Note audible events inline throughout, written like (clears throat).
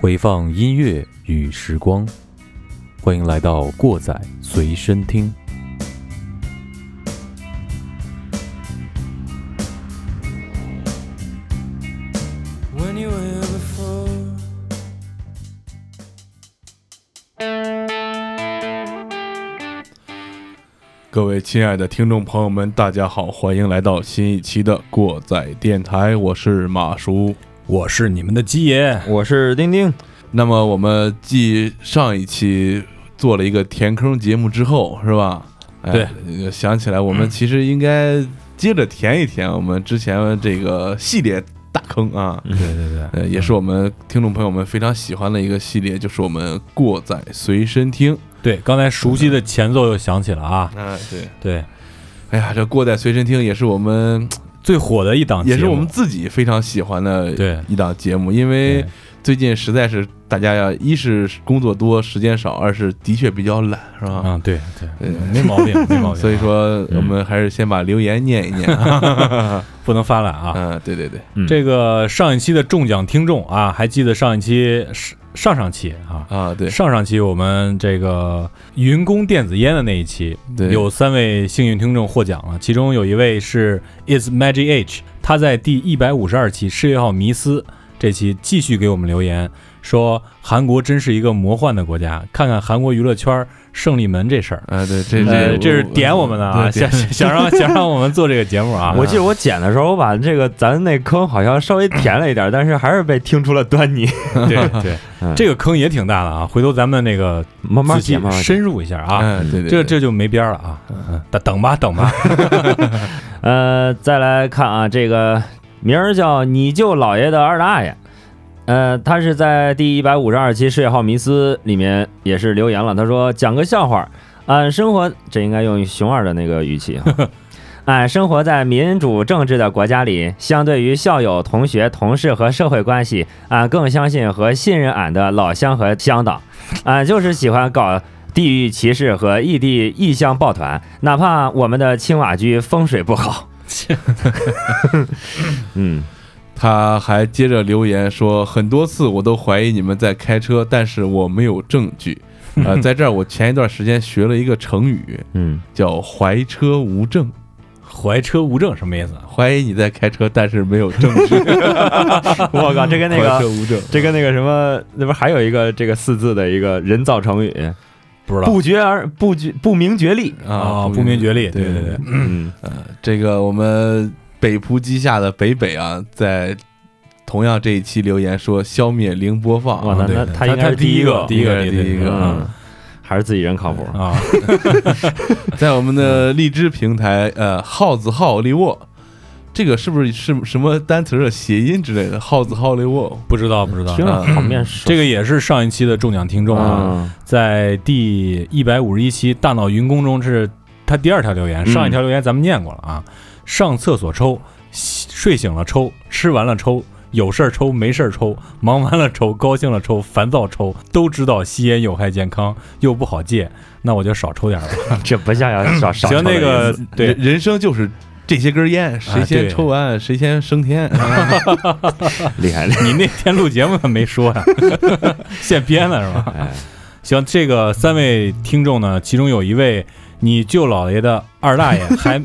回放音乐与时光，欢迎来到过载随身听。各位亲爱的听众朋友们，大家好，欢迎来到新一期的过载电台，我是马叔。我是你们的鸡爷，我是丁丁。那么我们继上一期做了一个填坑节目之后，是吧？对，想起来我们其实应该接着填一填我们之前这个系列大坑啊。对对对，呃，也是我们听众朋友们非常喜欢的一个系列，就是我们过载随身听。对，刚才熟悉的前奏又响起了啊。啊，对对。哎呀，这过载随身听也是我们。最火的一档，也是我们自己非常喜欢的对一档节目，因为最近实在是大家呀，一是工作多时间少，二是的确比较懒，是吧？嗯，对对，没毛病，(laughs) 没毛病。所以说，我们还是先把留言念一念，(laughs) 不能发懒啊。嗯，对对对，这个上一期的中奖听众啊，还记得上一期是。上上期啊啊对，上上期我们这个云工电子烟的那一期，有三位幸运听众获奖了，其中有一位是 Is Magic H，他在第一百五十二期世界号迷思这期继续给我们留言。说韩国真是一个魔幻的国家，看看韩国娱乐圈胜利门这事儿啊，对，这这这是点我们的啊，想想让想让我们做这个节目啊。(laughs) 我记得我剪的时候，我把这个咱那坑好像稍微填了一点，但是还是被听出了端倪。(laughs) 对对，(laughs) 这个坑也挺大的啊，回头咱们那个慢慢填，深入一下啊。对对，这这就没边了啊。等等吧，等吧。呃，再来看啊，这个名儿叫你舅姥爷的二大爷。呃，他是在第一百五十二期事业号迷思里面也是留言了。他说：“讲个笑话，俺生活这应该用熊二的那个语气。俺 (laughs) 生活在民主政治的国家里，相对于校友、同学、同事和社会关系，俺更相信和信任俺的老乡和乡党。俺 (laughs) 就是喜欢搞地域歧视和异地异乡抱团，哪怕我们的青瓦居风水不好。(laughs) 嗯。”他还接着留言说：“很多次我都怀疑你们在开车，但是我没有证据。(laughs) 呃，在这儿我前一段时间学了一个成语，嗯，叫‘怀车无证’。怀车无证什么意思？怀疑你在开车，但是没有证据。(laughs) (laughs) 我靠，这跟那个怀车无证，这跟那个什么，那不还有一个这个四字的一个人造成语？不知道，不觉而不觉，不明觉厉啊，不明觉厉。对对对，嗯，呃，这个我们。”北仆鸡下的北北啊，在同样这一期留言说消灭零播放，那那他应该是第一个，第一个，第一个，还是自己人靠谱啊。(laughs) 在我们的荔枝平台，呃，耗子耗利沃，这个是不是是什么单词的谐音之类的？耗子耗利沃，不知道，不知道。听着好面熟。这个也是上一期的中奖听众啊，在第一百五十一期大脑云工中是他第二条留言，上一条留言咱们念过了啊。上厕所抽，睡醒了抽，吃完了抽，有事儿抽，没事儿抽，忙完了抽，高兴了抽，烦躁抽，都知道吸烟有害健康，又不好戒，那我就少抽点吧。(laughs) 这不像要 (laughs) 少少行，那个对，人生就是这些根烟，谁先抽完谁先升天。(laughs) 厉害，你那天录节目没说呀？现编的是吧？行，这个三位听众呢，其中有一位。你舅老爷的二大爷 (laughs) 还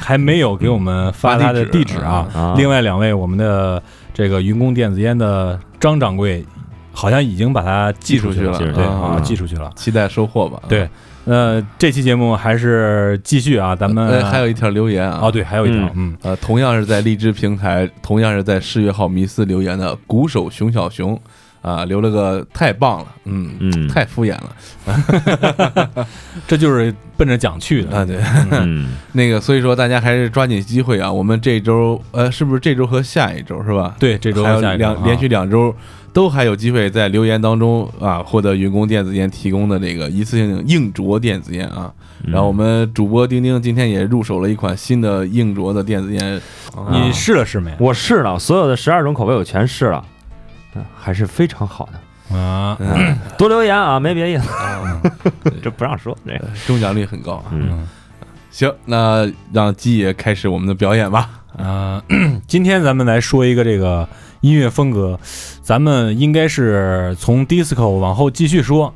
还没有给我们发他的地址啊！另外两位，我们的这个云工电子烟的张掌柜，好像已经把它寄出去了，对啊，寄出去了，期待收货吧。对，呃，这期节目还是继续啊，咱们还有一条留言啊，哦，对，还有一条，嗯，呃，同样是在荔枝平台，同样是在四月号迷思留言的鼓手熊小熊。啊，留了个太棒了，嗯嗯，太敷衍了，(laughs) 这就是奔着奖去的啊。对，(laughs) 那个，所以说大家还是抓紧机会啊。我们这周，呃，是不是这周和下一周是吧？对，这周还有两连续两周都还有机会在留言当中啊获得云工电子烟提供的这个一次性硬着电子烟啊。然后我们主播丁丁今天也入手了一款新的硬着的电子烟，你试了试没？我试了，所有的十二种口味我全试了，还是非常好的。啊，多留言啊，(laughs) 没别的意思，(laughs) 这不让说，这中奖率很高。嗯，行，那让鸡爷开始我们的表演吧。啊，(clears throat) 今天咱们来说一个这个音乐风格，咱们应该是从 disco 往后继续说，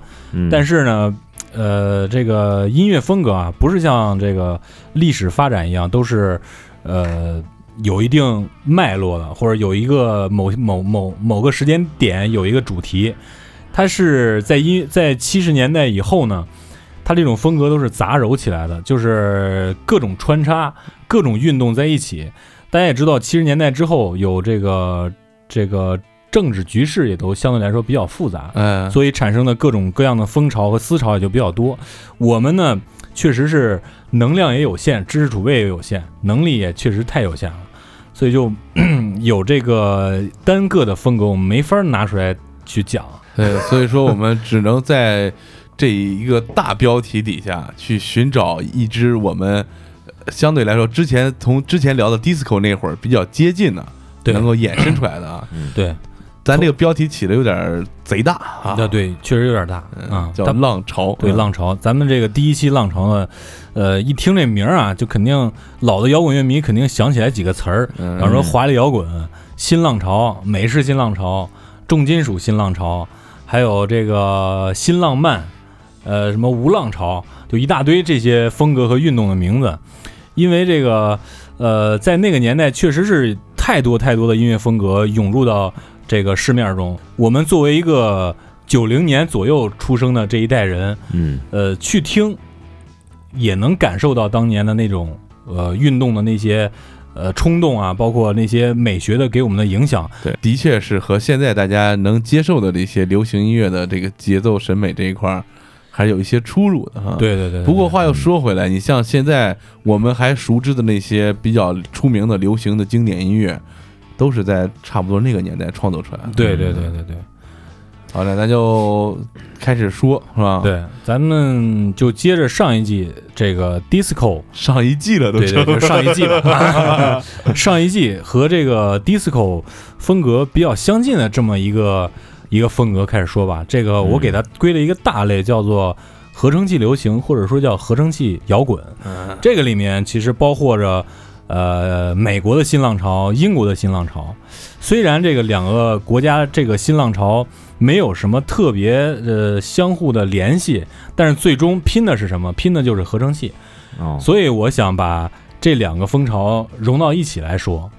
但是呢，呃，这个音乐风格啊，不是像这个历史发展一样，都是呃。有一定脉络的，或者有一个某某某某个时间点有一个主题，它是在音在七十年代以后呢，它这种风格都是杂糅起来的，就是各种穿插、各种运动在一起。大家也知道，七十年代之后有这个这个政治局势也都相对来说比较复杂，嗯，所以产生的各种各样的风潮和思潮也就比较多。我们呢，确实是能量也有限，知识储备也有限，能力也确实太有限了。所以就 (clears throat) 有这个单个的风格，我们没法拿出来去讲。对，所以说我们只能在这一个大标题底下去寻找一支我们相对来说之前从之前聊的 disco 那会儿比较接近的，能够衍生出来的啊。对。咱这个标题起的有点贼大啊！对，确实有点大啊，叫浪潮。对，浪潮。咱们这个第一期浪潮呢，呃，一听这名儿啊，就肯定老的摇滚乐迷肯定想起来几个词儿，比方说华丽摇滚、新浪潮、美式新浪潮、重金属新浪潮，还有这个新浪漫，呃，什么无浪潮，就一大堆这些风格和运动的名字。因为这个，呃，在那个年代确实是太多太多的音乐风格涌入到。这个市面中，我们作为一个九零年左右出生的这一代人，嗯，呃，去听，也能感受到当年的那种呃运动的那些呃冲动啊，包括那些美学的给我们的影响。对，的确是和现在大家能接受的这些流行音乐的这个节奏审美这一块儿，还是有一些出入的哈。对对对。不过话又说回来，你像现在我们还熟知的那些比较出名的流行的经典音乐。都是在差不多那个年代创作出来的。对对对对对，好的，咱就开始说，是吧？对，咱们就接着上一季这个 disco，上一季了都，对对，上一季了，(laughs) 上一季和这个 disco 风格比较相近的这么一个一个风格开始说吧。这个我给它归了一个大类，叫做合成器流行，或者说叫合成器摇滚。这个里面其实包括着。呃，美国的新浪潮，英国的新浪潮，虽然这个两个国家这个新浪潮没有什么特别呃相互的联系，但是最终拼的是什么？拼的就是合成器。哦，所以我想把这两个风潮融到一起来说，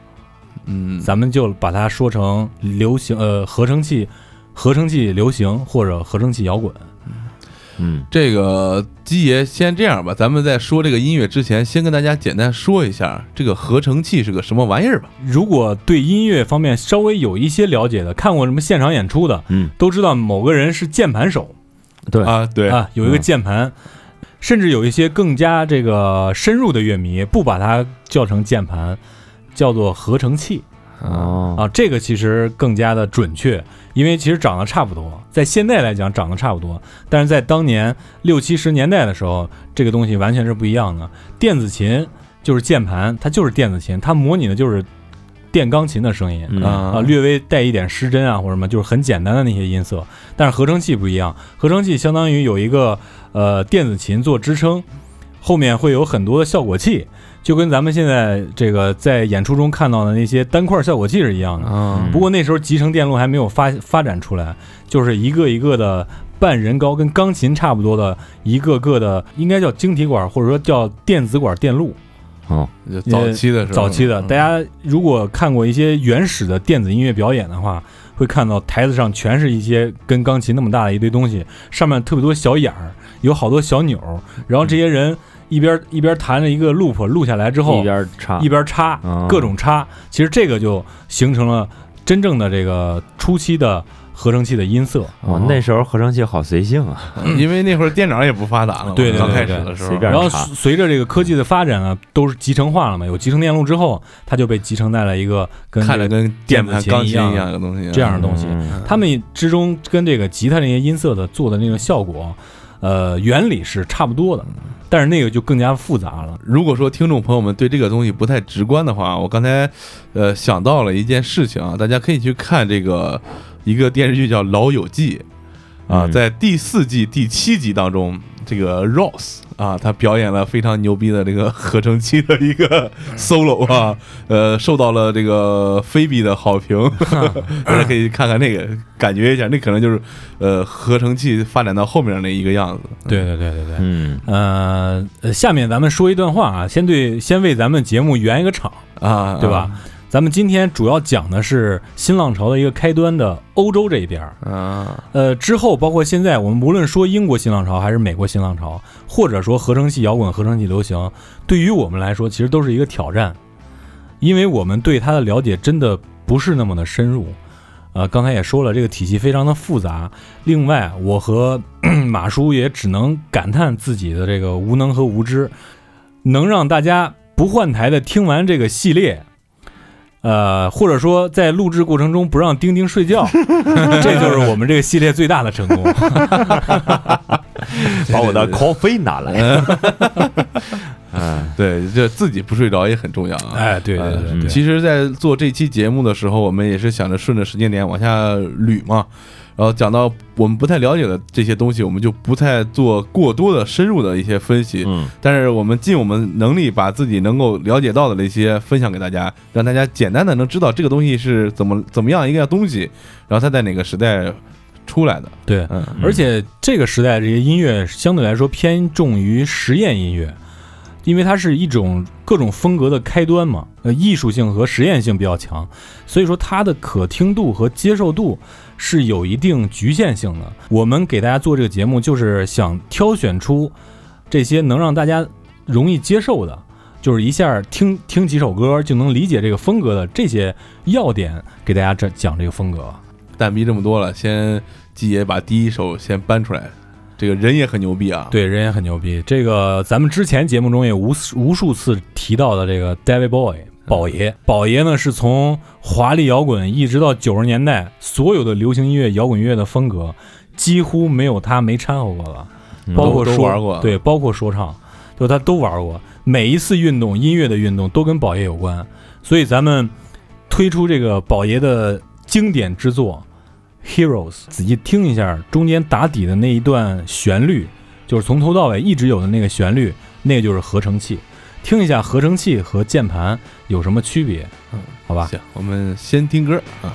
嗯，咱们就把它说成流行呃合成器，合成器流行或者合成器摇滚。嗯，这个鸡爷先这样吧，咱们在说这个音乐之前，先跟大家简单说一下这个合成器是个什么玩意儿吧。如果对音乐方面稍微有一些了解的，看过什么现场演出的，嗯，都知道某个人是键盘手，对。啊，对。啊，有一个键盘，甚至有一些更加这个深入的乐迷不把它叫成键盘，叫做合成器。哦啊，这个其实更加的准确，因为其实长得差不多，在现在来讲长得差不多，但是在当年六七十年代的时候，这个东西完全是不一样的。电子琴就是键盘，它就是电子琴，它模拟的就是电钢琴的声音啊，略微带一点失真啊或者什么，就是很简单的那些音色。但是合成器不一样，合成器相当于有一个呃电子琴做支撑，后面会有很多的效果器。就跟咱们现在这个在演出中看到的那些单块效果器是一样的，不过那时候集成电路还没有发发展出来，就是一个一个的半人高，跟钢琴差不多的一个个的，应该叫晶体管或者说叫电子管电路。哦，早期的，早期的，大家如果看过一些原始的电子音乐表演的话，会看到台子上全是一些跟钢琴那么大的一堆东西，上面特别多小眼儿，有好多小钮，然后这些人。一边一边弹着一个 loop 录下来之后，一边插。一边插各种插，其实这个就形成了真正的这个初期的合成器的音色。哦，那时候合成器好随性啊，因为那会儿电脑也不发达了嘛，对对对刚开始的时候，然后查随着这个科技的发展啊，都是集成化了嘛，有集成电路之后，它就被集成在了一个跟看着跟电子琴一样一样的东西，这样的东西。嗯。他们之中跟这个吉他那些音色的做的那个效果，呃，原理是差不多的，但是那个就更加复杂了。如果说听众朋友们对这个东西不太直观的话，我刚才呃想到了一件事情啊，大家可以去看这个一个电视剧叫《老友记》啊，嗯在第四季第七集当中，这个 Ross 啊，他表演了非常牛逼的这个合成器的一个 solo 啊，呃，受到了这个菲比的好评，(laughs) 大家可以看看那个，感觉一下，那可能就是呃合成器发展到后面那一个样子。对对对对对。嗯呃，呃下面咱们说一段话啊，先对先为咱们节目圆一个场，啊，对吧？咱们今天主要讲的是新浪潮的一个开端的欧洲这一边儿。啊，呃，之后包括现在，我们无论说英国新浪潮还是美国新浪潮，或者说合成器摇滚、合成器流行，对于我们来说，其实都是一个挑战，因为我们对它的了解真的不是那么的深入。呃，刚才也说了，这个体系非常的复杂。另外，我和马叔也只能感叹自己的这个无能和无知，能让大家不换台的听完这个系列。呃，或者说在录制过程中不让丁丁睡觉，(laughs) 这就是我们这个系列最大的成功。(laughs) 把我的 coffee 拿来，(laughs) 嗯对，这自己不睡着也很重要啊。哎，对对对对，其实，在做这期节目的时候，我们也是想着顺着时间点往下捋嘛。然后讲到我们不太了解的这些东西，我们就不太做过多的深入的一些分析。嗯但是我们尽我们能力，把自己能够了解到的那些分享给大家，让大家简单的能知道这个东西是怎么怎么样一个东西，然后它在哪个时代出来的。对，嗯，而且这个时代这些音乐相对来说偏重于实验音乐，因为它是一种各种风格的开端嘛，呃，艺术性和实验性比较强，所以说它的可听度和接受度是有一定局限性的。我们给大家做这个节目，就是想挑选出这些能让大家容易接受的。就是一下听听几首歌就能理解这个风格的这些要点，给大家这讲这个风格。蛋逼这么多了，先季爷把第一首先搬出来。这个人也很牛逼啊，对，人也很牛逼。这个咱们之前节目中也无无数次提到的这个 David Bowie 宝爷，宝爷呢是从华丽摇滚一直到九十年代所有的流行音乐、摇滚乐的风格，几乎没有他没掺和过的，嗯都包括说玩过对，包括说唱，就他都玩过。每一次运动，音乐的运动都跟宝爷有关，所以咱们推出这个宝爷的经典之作。Heroes，仔细听一下中间打底的那一段旋律，就是从头到尾一直有的那个旋律，那个就是合成器。听一下合成器和键盘有什么区别？嗯，好吧。行，我们先听歌啊。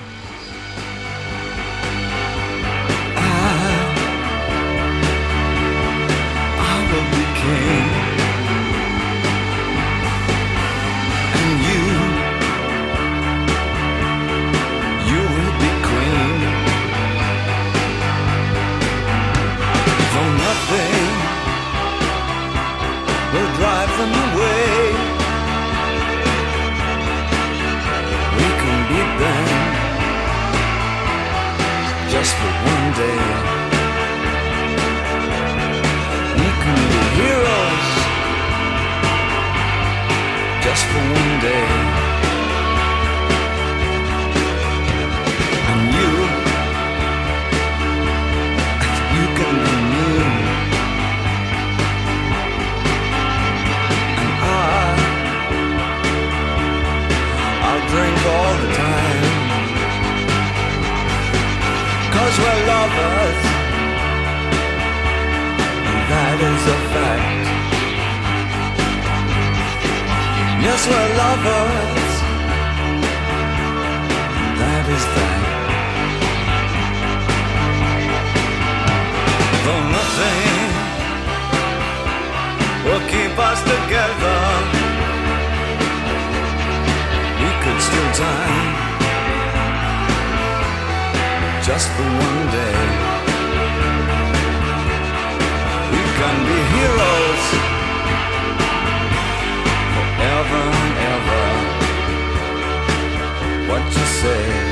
Lovers that is a fact. Yes, we're lovers. That is that. Though nothing will keep us together, we could still die just for one day. We can be heroes forever and ever. What you say?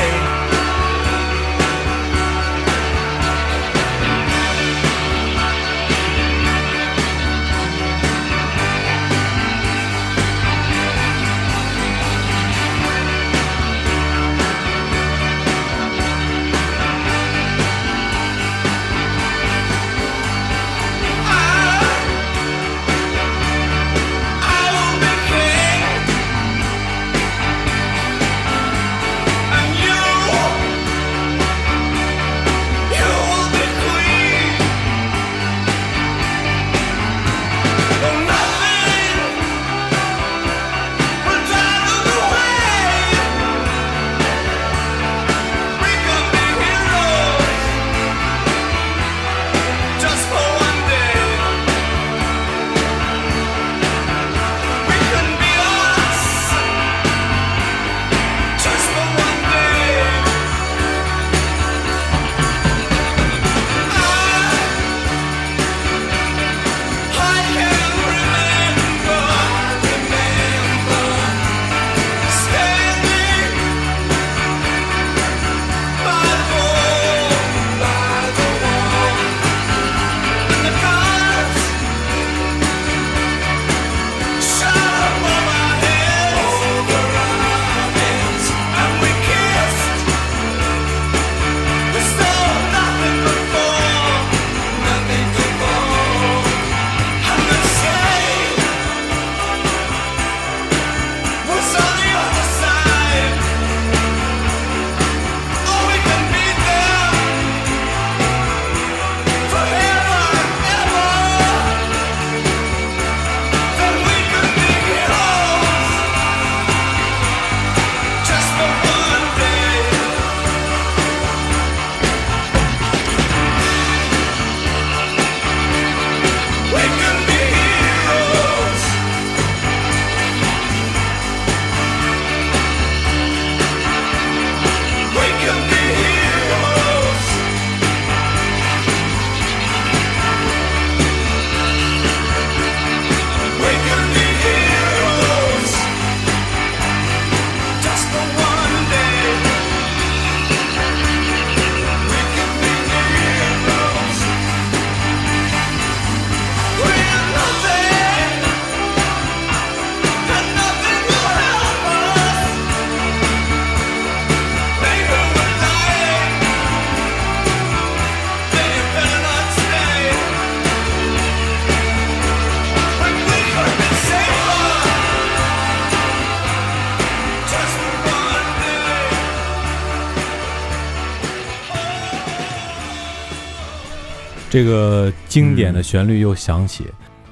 这个经典的旋律又响起，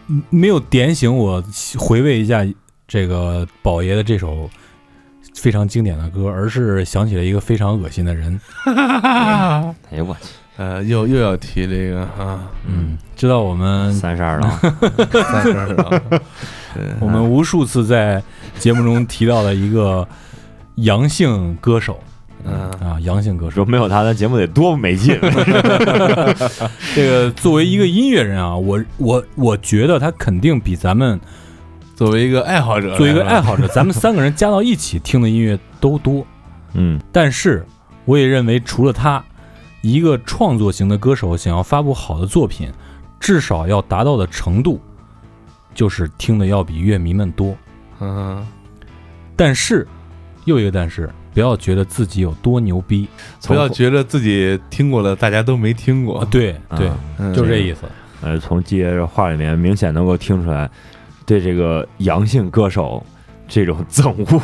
嗯没有点醒我回味一下这个宝爷的这首非常经典的歌，而是想起了一个非常恶心的人。(laughs) 哎呦我去，呃，又又要提这个啊，嗯，知道我们三十二了，(laughs) 三十二啊，对我们无数次在节目中提到的一个阳性歌手嗯啊，阳性歌手说。没有他，咱节目得多没劲。(laughs) 这个作为一个音乐人啊，我我我觉得他肯定比咱们作为一个爱好者，作为一个爱好者，咱们三个人加到一起听的音乐都多。(laughs) 嗯但是我也认为，除了他，一个创作型的歌手想要发布好的作品，至少要达到的程度，就是听的要比乐迷们多。嗯，但是，又一个但是，不要觉得自己有多牛逼不要觉得自己听过的大家都没听过啊！，对对，就这意思。呃，从接着话里面明显能够听出来，对这个阳性歌手这种憎恶。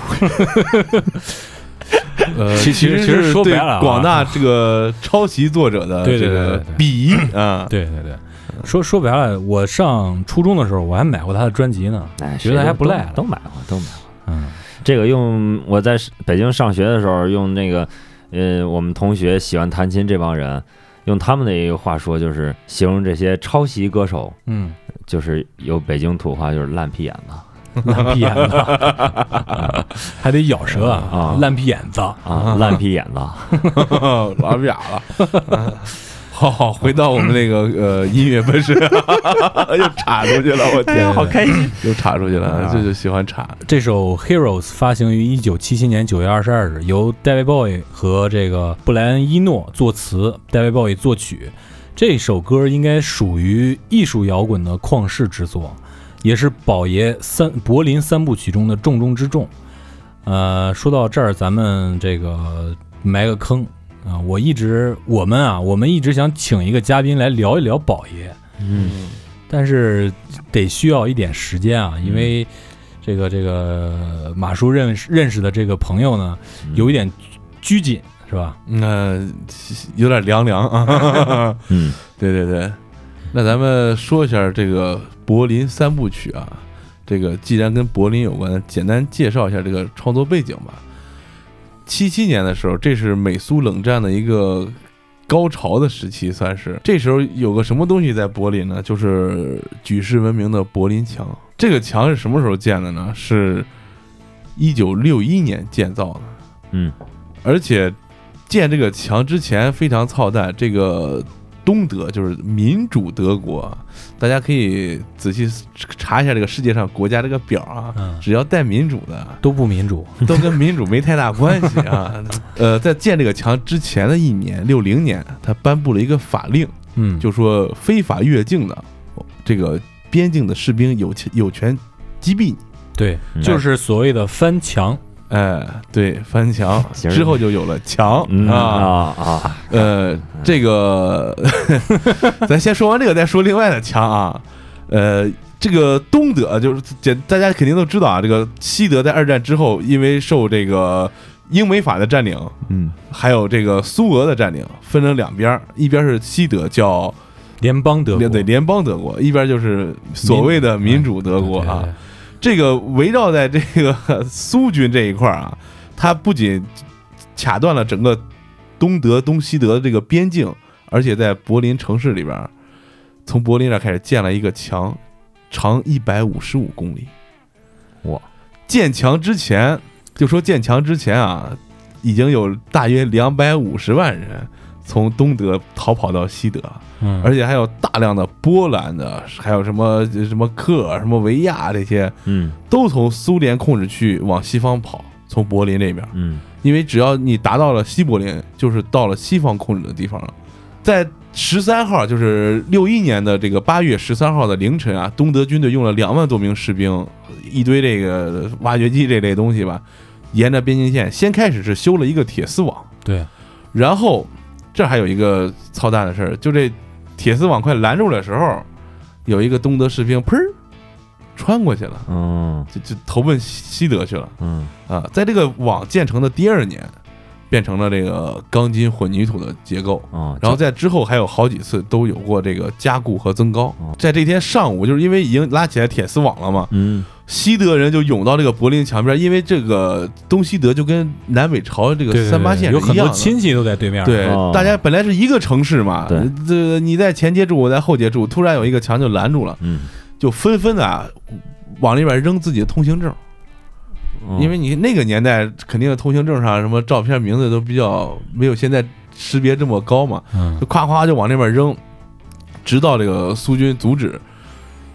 (laughs) 呃，其其实其实说白了啊广大这个抄袭作者的这个对对对鄙夷啊，对对对，说说白了，我上初中的时候我还买过他的专辑呢。哎，觉得还不赖了都买过，都买过。嗯，这个用我在北京上学的时候，用那个呃，我们同学喜欢弹琴这帮人，用他们的一个话说，就是形容这些抄袭歌手，嗯，就是有北京土话，就是烂屁眼子烂屁眼子，(laughs) 还得咬舌啊烂屁眼子。啊，烂屁眼子。拉比亚了。好好，回到我们那个呃音乐本身，(laughs) 又插出去了，我天，好开心。又插出去了，这就喜欢插。这首《Heroes》发行于一九七七年九月二十二日，由 David Bowie 和这个布莱恩·伊诺作词，David Bowie 作曲。这首歌应该属于艺术摇滚的旷世之作，也是宝爷三柏林三部曲中的重中之重。呃，说到这儿，咱们这个埋个坑啊、我一直我们啊，我们一直想请一个嘉宾来聊一聊宝爷，嗯。但是得需要一点时间啊，因为这个这个马叔认识认识的这个朋友呢，有一点拘谨，是吧？那、有点凉凉啊。(laughs) 嗯。对对对，那咱们说一下这个柏林三部曲啊，这个既然跟柏林有关，简单介绍一下这个创作背景吧。七七年的时候，这是美苏冷战的一个高潮的时期，算是这时候有个什么东西在柏林呢？就是举世闻名的柏林墙。这个墙是什么时候建的呢？是一九六一年建造的。嗯而且建这个墙之前非常操蛋，这个东德就是民主德国，大家可以仔细查一下这个世界上国家这个表啊，嗯，只要带民主的都不民主。(laughs) 都跟民主没太大关系啊。(laughs) 呃，在建这个墙之前的一年，六零年，他颁布了一个法令，嗯，就说非法越境的这个边境的士兵有权有权击毙你。对，嗯就是所谓的翻墙。哎，对，翻墙之后就有了墙嗯啊。啊啊，呃，这个 (laughs) 咱先说完这个，再说另外的墙啊。呃，这个东德就是简，大家肯定都知道啊。这个西德在二战之后，因为受这个英美法的占领，嗯还有这个苏俄的占领，分成两边儿，一边是西德叫联邦德国，对联邦德国，一边就是所谓的民主德国啊。对，对对这个围绕在这个苏军这一块儿啊，他不仅卡断了整个东德、东西德的这个边境，而且在柏林城市里边儿，从柏林这儿开始建了一个墙，长一百五十五公里。哇！建墙之前，就说建墙之前啊，已经有大约两百五十万人从东德逃跑到西德，嗯，而且还有大量的波兰的，还有什么什么克尔、什么维亚这些。嗯。都从苏联控制区往西方跑，从柏林这边，嗯。因为只要你达到了西柏林，就是到了西方控制的地方了。在十三号，就是六一年的这个八月十三号的凌晨啊，东德军队用了两万多名士兵，一堆这个挖掘机这类东西吧，沿着边境线，先开始是修了一个铁丝网，对，然后这还有一个操蛋的事儿，就这铁丝网快拦住的时候，有一个东德士兵砰穿过去了。嗯就就投奔西西德去了嗯啊！在这个网建成的第二年，变成了这个钢筋混凝土的结构，啊，然后在之后还有好几次都有过这个加固和增高哦。在这天上午，就是因为已经拉起来铁丝网了嘛，嗯西德人就涌到这个柏林墙边，因为这个东西德就跟南北朝这个三八线有很多。亲戚都在对面。对哦，大家本来是一个城市嘛，对这你在前街住，我在后街住，突然有一个墙就拦住了，嗯，就纷纷的啊往里边扔自己的通行证。哦因为你那个年代肯定通行证上什么照片、名字都比较没有现在识别这么高嘛，嗯就夸夸就往那边扔，直到这个苏军阻止，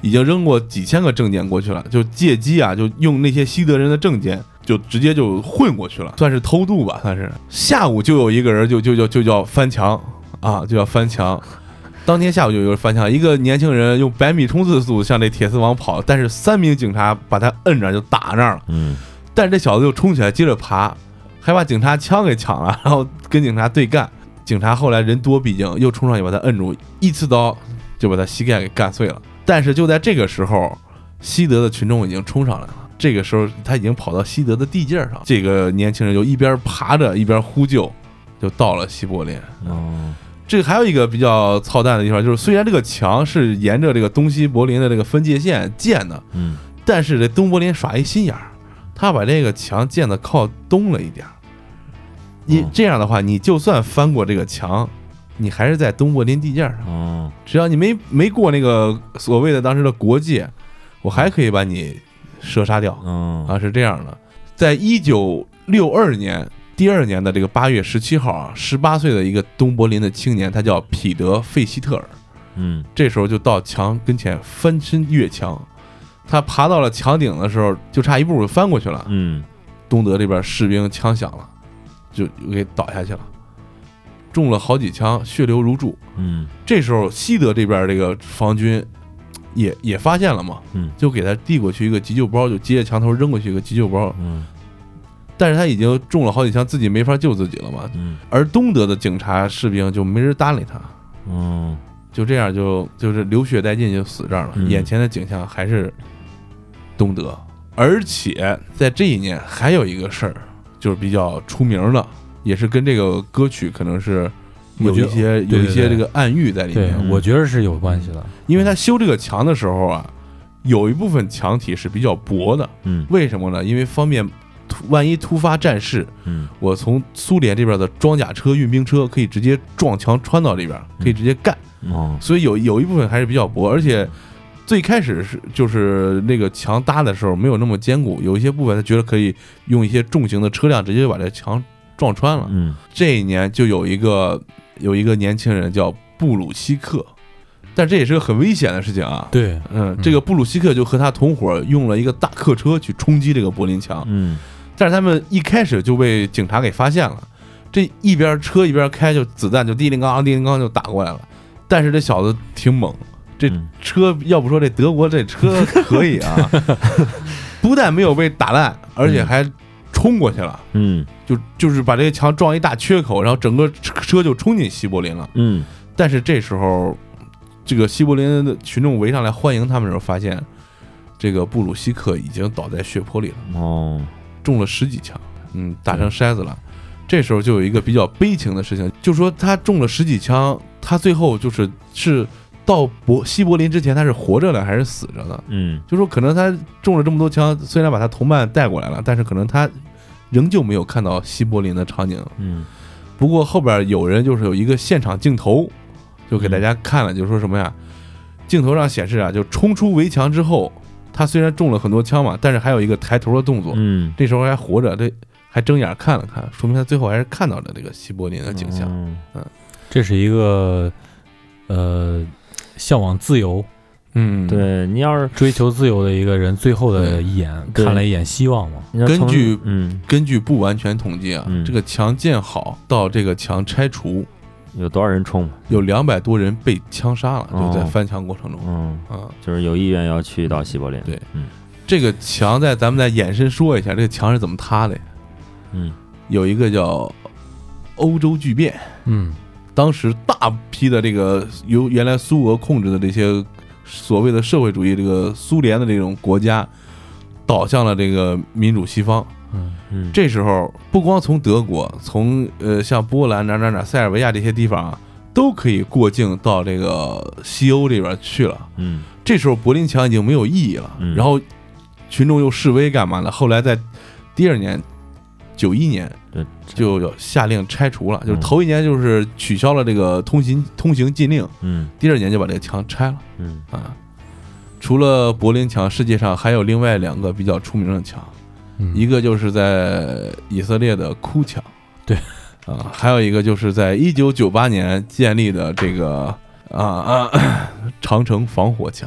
已经扔过几千个证件过去了，就借机啊，就用那些西德人的证件，就直接就混过去了，算是偷渡吧，算是。下午就有一个人就就就就叫翻墙啊，就叫翻墙。当天下午就有人翻墙，一个年轻人用百米冲刺速度向那铁丝网跑，但是三名警察把他摁着就打那儿了。嗯但是这小子又冲起来接着爬，还把警察枪给抢了，然后跟警察对干。警察后来人多，毕竟又冲上去把他摁住，一刺刀就把他膝盖给干碎了。但是就在这个时候，西德的群众已经冲上来了。这个时候他已经跑到西德的地界上，这个年轻人就一边爬着一边呼救，就到了西柏林。哦这个还有一个比较操蛋的地方，就是虽然这个墙是沿着这个东西柏林的这个分界线建的，嗯但是这东柏林耍一心眼儿，他把这个墙建的靠东了一点儿。你哦这样的话，你就算翻过这个墙，你还是在东柏林地界上，哦，只要你没没过那个所谓的当时的国界，我还可以把你射杀掉。嗯。啊，是这样的。在一九六二年第二年的这个八月十七号啊，十八岁的一个东柏林的青年，他叫彼得·费希特尔，嗯。这时候就到墙跟前翻身越墙。他爬到了墙顶的时候，就差一步就翻过去了。嗯东德这边士兵枪响了，就给倒下去了，中了好几枪，血流如注。嗯这时候西德这边这个防军也也发现了嘛，嗯就给他递过去一个急救包，就接着墙头扔过去一个急救包，嗯但是他已经中了好几枪，自己没法救自己了嘛。嗯而东德的警察士兵就没人搭理他，嗯就这样就就是流血殆尽，就死这儿了。嗯眼前的景象还是东德，而且在这一年还有一个事儿，就是比较出名的，也是跟这个歌曲可能是有一些有一些这个暗喻在里面。，嗯我觉得是有关系的。因为他修这个墙的时候啊，有一部分墙体是比较薄的，嗯为什么呢？因为方便突万一突发战事，嗯我从苏联这边的装甲车、运兵车可以直接撞墙穿到这边，可以直接干。哦所以有有一部分还是比较薄，而且最开始是就是那个墙搭的时候没有那么坚固，有一些部分他觉得可以用一些重型的车辆直接把这墙撞穿了。嗯。这一年就有一个有一个年轻人叫布鲁希克，但这也是个很危险的事情啊。对，嗯，这个布鲁希克就和他同伙用了一个大客车去冲击这个柏林墙，嗯。但是他们一开始就被警察给发现了，这一边车一边开，就子弹就叮铃咣啷叮铃咣啷就打过来了。但是这小子挺猛，这嗯车要不说这德国这车可以啊，(laughs) 不但没有被打烂，而且还冲过去了，嗯就就是把这个墙撞一大缺口，然后整个车车就冲进西柏林了。嗯但是这时候，这个西柏林的群众围上来欢迎他们的时候，发现这个布鲁西克已经倒在血泊里了。哦中了十几枪，嗯，打成筛子了。这时候就有一个比较悲情的事情，就说他中了十几枪，他最后就是是到柏西柏林之前，他是活着的还是死着的？嗯就说可能他中了这么多枪，虽然把他同伴带过来了，但是可能他仍旧没有看到西柏林的场景。嗯不过后边有人就是有一个现场镜头，就给大家看了，就说什么呀？镜头上显示啊，就冲出围墙之后，他虽然中了很多枪嘛，但是还有一个抬头的动作。嗯这时候还活着，这还睁眼看了看，说明他最后还是看到了这个西柏林的景象。嗯这是一个呃向往自由、嗯，，对你要是追求自由的一个人，最后的一眼看了一眼希望嘛。根据嗯。根据不完全统计啊，嗯。这个墙建好到这个墙拆除，有多少人冲？有两百多人被枪杀了，哦。就在翻墙过程中。嗯，啊。就是有意愿要去到西柏林。对。嗯。这个墙在咱们再延伸说一下，这个墙是怎么塌的呀？嗯。有一个叫欧洲巨变，嗯，当时大批的这个由原来苏俄控制的这些所谓的社会主义这个苏联的这种国家，倒向了这个民主西方。嗯嗯，这时候不光从德国，从呃像波兰哪哪哪塞尔维亚这些地方啊，都可以过境到这个西欧这边去了。嗯这时候柏林墙已经没有意义了，嗯然后群众又示威干嘛呢？后来在第二年，九一年对就要下令拆除了，就是嗯。头一年就是取消了这个通行通行禁令，嗯。第二年就把这个墙拆了嗯。啊。除了柏林墙，世界上还有另外两个比较出名的墙，嗯。一个就是在以色列的哭墙，对，啊，还有一个就是在一九九八年建立的这个啊啊 (coughs) 长城防火墙。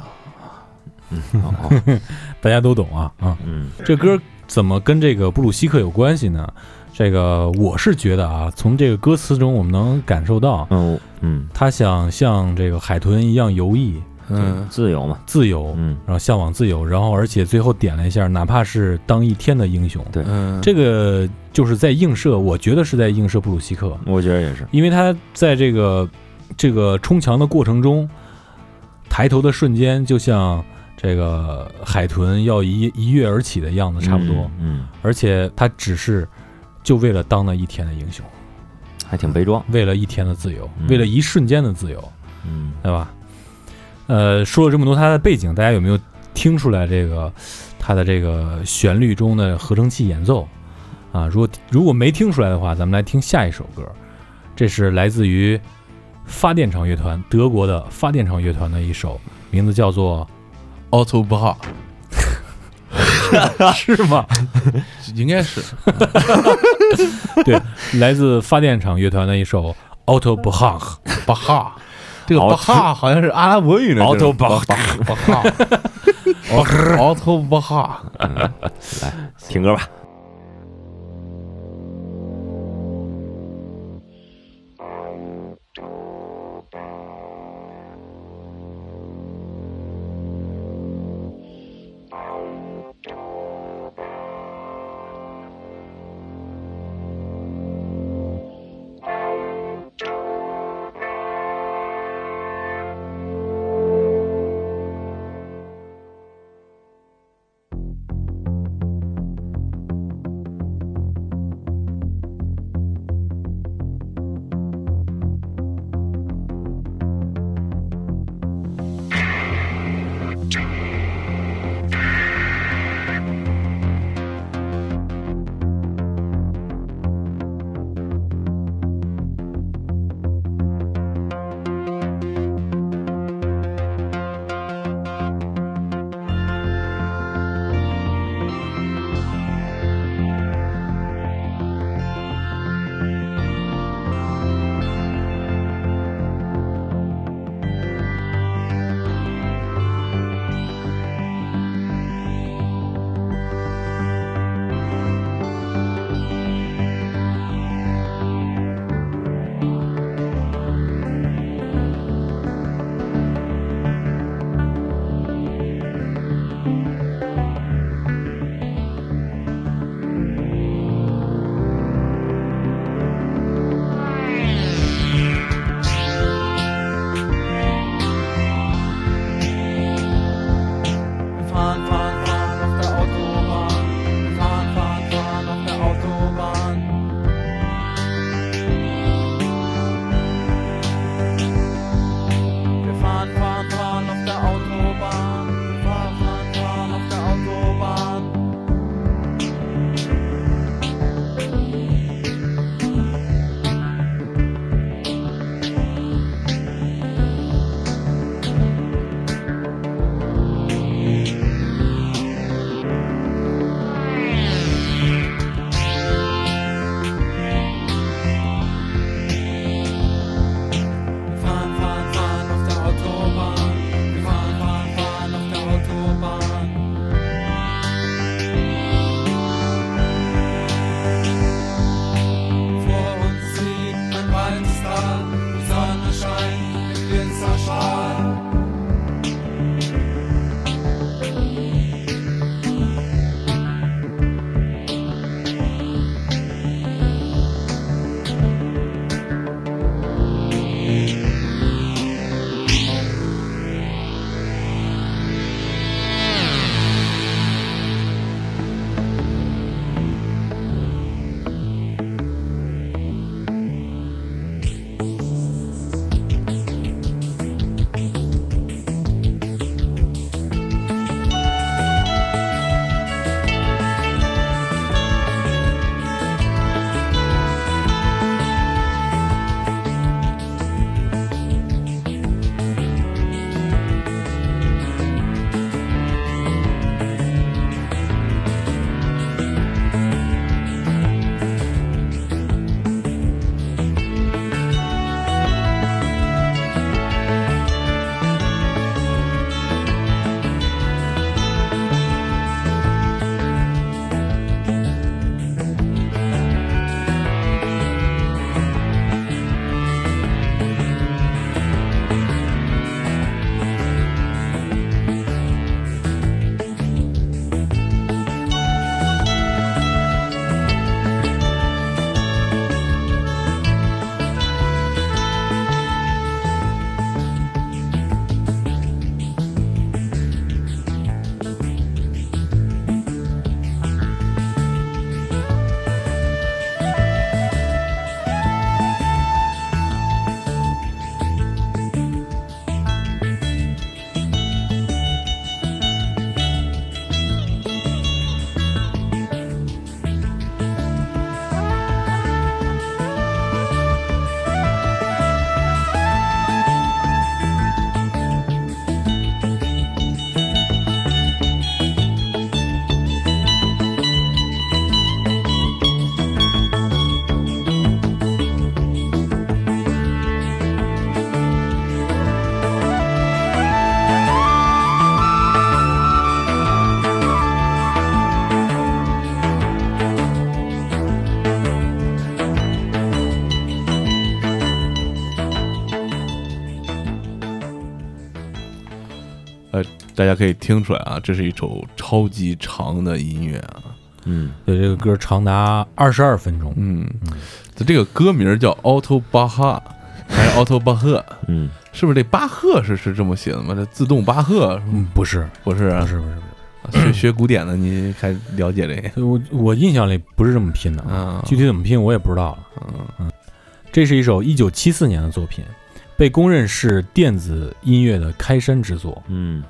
好 (laughs) 大家都懂啊啊。嗯。这歌怎么跟这个布鲁希克有关系呢？这个我是觉得啊，从这个歌词中我们能感受到，嗯嗯他想像这个海豚一样游弋、嗯自由嘛。自由，嗯然后向往自由，然后而且最后点了一下，哪怕是当一天的英雄。对嗯，这个就是在映射，我觉得是在映射布鲁希克，我觉得也是。因为他在这个这个冲墙的过程中，抬头的瞬间，就像这个海豚要一一跃而起的样子差不多，嗯，而且他只是就为了当那一天的英雄，嗯，还挺悲壮。为了一天的自由，嗯为了一瞬间的自由，嗯对吧？呃，说了这么多他的背景，大家有没有听出来这个他的这个旋律中的合成器演奏啊？如果如果没听出来的话，咱们来听下一首歌，这是来自于发电厂乐团，德国的发电厂乐团的一首，名字叫做 Auto b a (laughs) 是吗？(laughs) 应该是 (laughs) 对，来自发电厂乐团的一首 Auto Baha。这个巴哈好像是阿拉伯语呢。Auto 巴巴巴哈，Auto 巴哈。听歌吧。大家可以听出来啊，这是一首超级长的音乐啊。嗯对，这个歌长达二十二分钟。嗯，它这个歌名叫奥托巴哈还是奥托巴赫？嗯是不是这巴赫是是这么写的吗？这自动巴赫嗯，不是，不是啊不是，不是，不是。学 (clears throat) 学古典的，你还了解这个？我我印象里不是这么拼的，啊，具体怎么拼我也不知道了。嗯这是一首一九七四年的作品，被公认是电子音乐的开山之作。嗯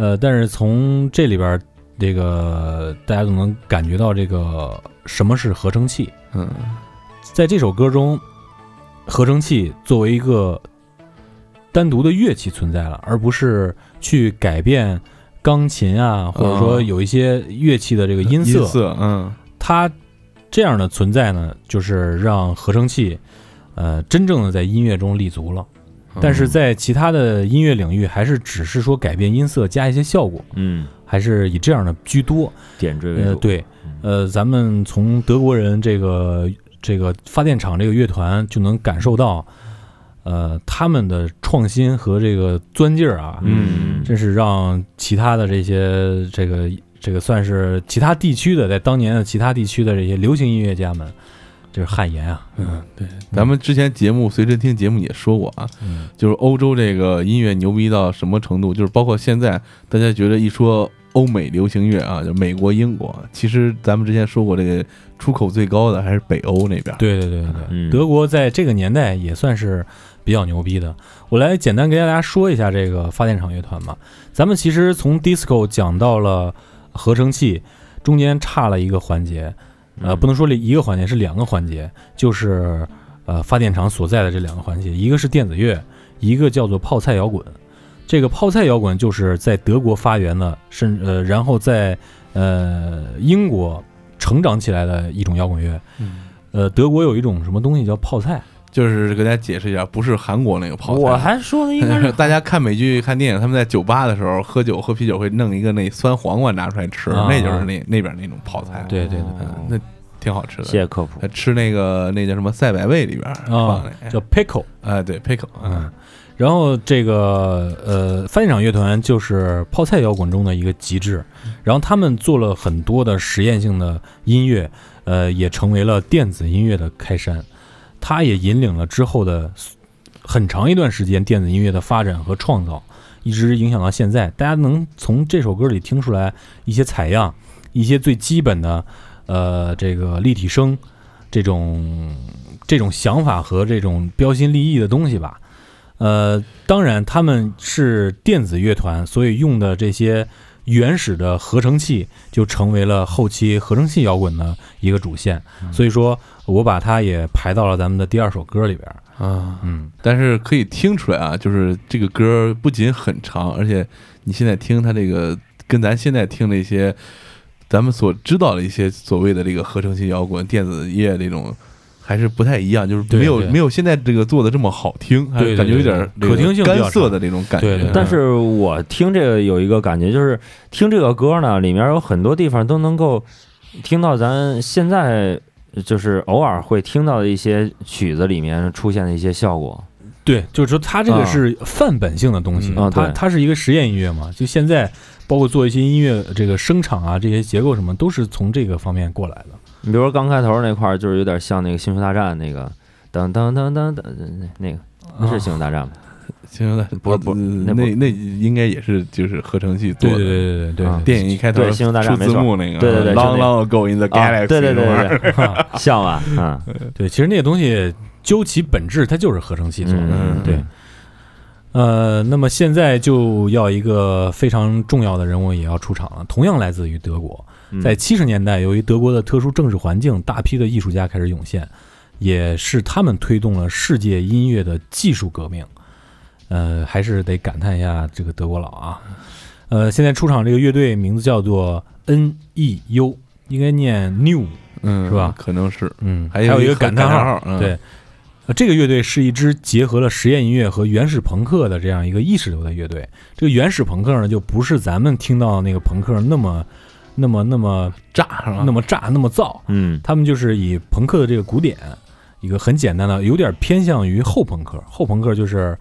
呃，但是从这里边，这个大家都能感觉到这个什么是合成器。嗯在这首歌中，合成器作为一个单独的乐器存在了，而不是去改变钢琴啊，或者说哦有一些乐器的这个音色。音色，嗯它这样的存在呢，就是让合成器，呃，真正的在音乐中立足了。但是在其他的音乐领域，还是只是说改变音色，加一些效果，嗯，还是以这样的居多。呃，点缀为主。对，呃，咱们从德国人这个这个发电厂这个乐团就能感受到，呃，他们的创新和这个钻劲儿啊，嗯真是让其他的这些这个这个算是其他地区的，在当年的其他地区的这些流行音乐家们，这是汗颜啊。嗯，对，咱们之前节目随身听节目也说过啊，嗯就是欧洲这个音乐牛逼到什么程度，就是包括现在大家觉得一说欧美流行乐啊，就美国、英国，其实咱们之前说过，这个出口最高的还是北欧那边。对对对对对，嗯德国在这个年代也算是比较牛逼的。我来简单给大家说一下这个发电厂乐团吧。咱们其实从 disco 讲到了合成器，中间差了一个环节，呃，不能说一个环节，是两个环节，就是呃发电厂所在的这两个环节，一个是电子乐，一个叫做泡菜摇滚。这个泡菜摇滚就是在德国发源的，甚呃，然后在呃英国成长起来的一种摇滚乐。嗯，呃，德国有一种什么东西叫泡菜，就是给大家解释一下，不是韩国那个泡菜。我还说的应该是 (laughs) 大家看美剧、看电影，他们在酒吧的时候喝酒、喝啤酒会弄一个那酸黄瓜拿出来吃，啊。那就是那那边那种泡菜，对对对嗯那挺好吃的。谢谢科普。吃那个那叫什么赛百味里边放啊那，叫 pickle，哎对 pickle，嗯，然后这个呃，翻译厂乐团就是泡菜摇滚中的一个极致，然后他们做了很多的实验性的音乐，呃，也成为了电子音乐的开山，它也引领了之后的很长一段时间电子音乐的发展和创造，一直影响到现在。大家能从这首歌里听出来一些采样，一些最基本的呃这个立体声这种这种想法和这种标新立异的东西吧。呃，当然他们是电子乐团，所以用的这些原始的合成器就成为了后期合成器摇滚的一个主线。所以说我把它也排到了咱们的第二首歌里边。啊，嗯，但是可以听出来啊，就是这个歌不仅很长，而且你现在听它这个跟咱现在听那些咱们所知道的一些所谓的这个合成器摇滚、电子乐这种。还是不太一样，就是对对没有没有现在这个做的这么好听，还感觉有点对可听性干涩的那种感觉。对对但是我听这个有一个感觉，就是听这个歌呢，里面有很多地方都能够听到咱现在就是偶尔会听到的一些曲子里面出现的一些效果。对，就是说它这个啊是范本性的东西，嗯啊对它它是一个实验音乐嘛，就现在包括做一些音乐这个声场啊，这些结构什么都是从这个方面过来的。你比如说刚开头那块儿，就是有点像那个《星球大战》那个噔噔噔噔噔那那个，那是《星球大战》吗？行了，不是不不那那应该也是就是合成器做的。对对对对电影一开头对星球大战出字幕那个，对对对 Long Long Ago in the 啊 Galaxy，对对对对对，像吧？嗯对，其实那个东西究其本质，它就是合成器做的。嗯，对，呃，那么现在就要一个非常重要的人物也要出场了，同样来自于德国。嗯在七十年代，由于德国的特殊政治环境，大批的艺术家开始涌现，也是他们推动了世界音乐的技术革命。呃，还是得感叹一下这个德国佬啊。呃，现在出场这个乐队名字叫做 N.E.U，应该念 New，嗯，是吧可能是，嗯，还有有一个感感叹号，嗯对，呃，这个乐队是一支结合了实验音乐和原始朋克的这样一个意识流的乐队。这个原始朋克呢，就不是咱们听到的那个朋克那么、那么、那么、炸？那么炸、那么燥。嗯他们就是以朋克的这个古典，一个很简单的，有点偏向于后朋克。后朋克就是，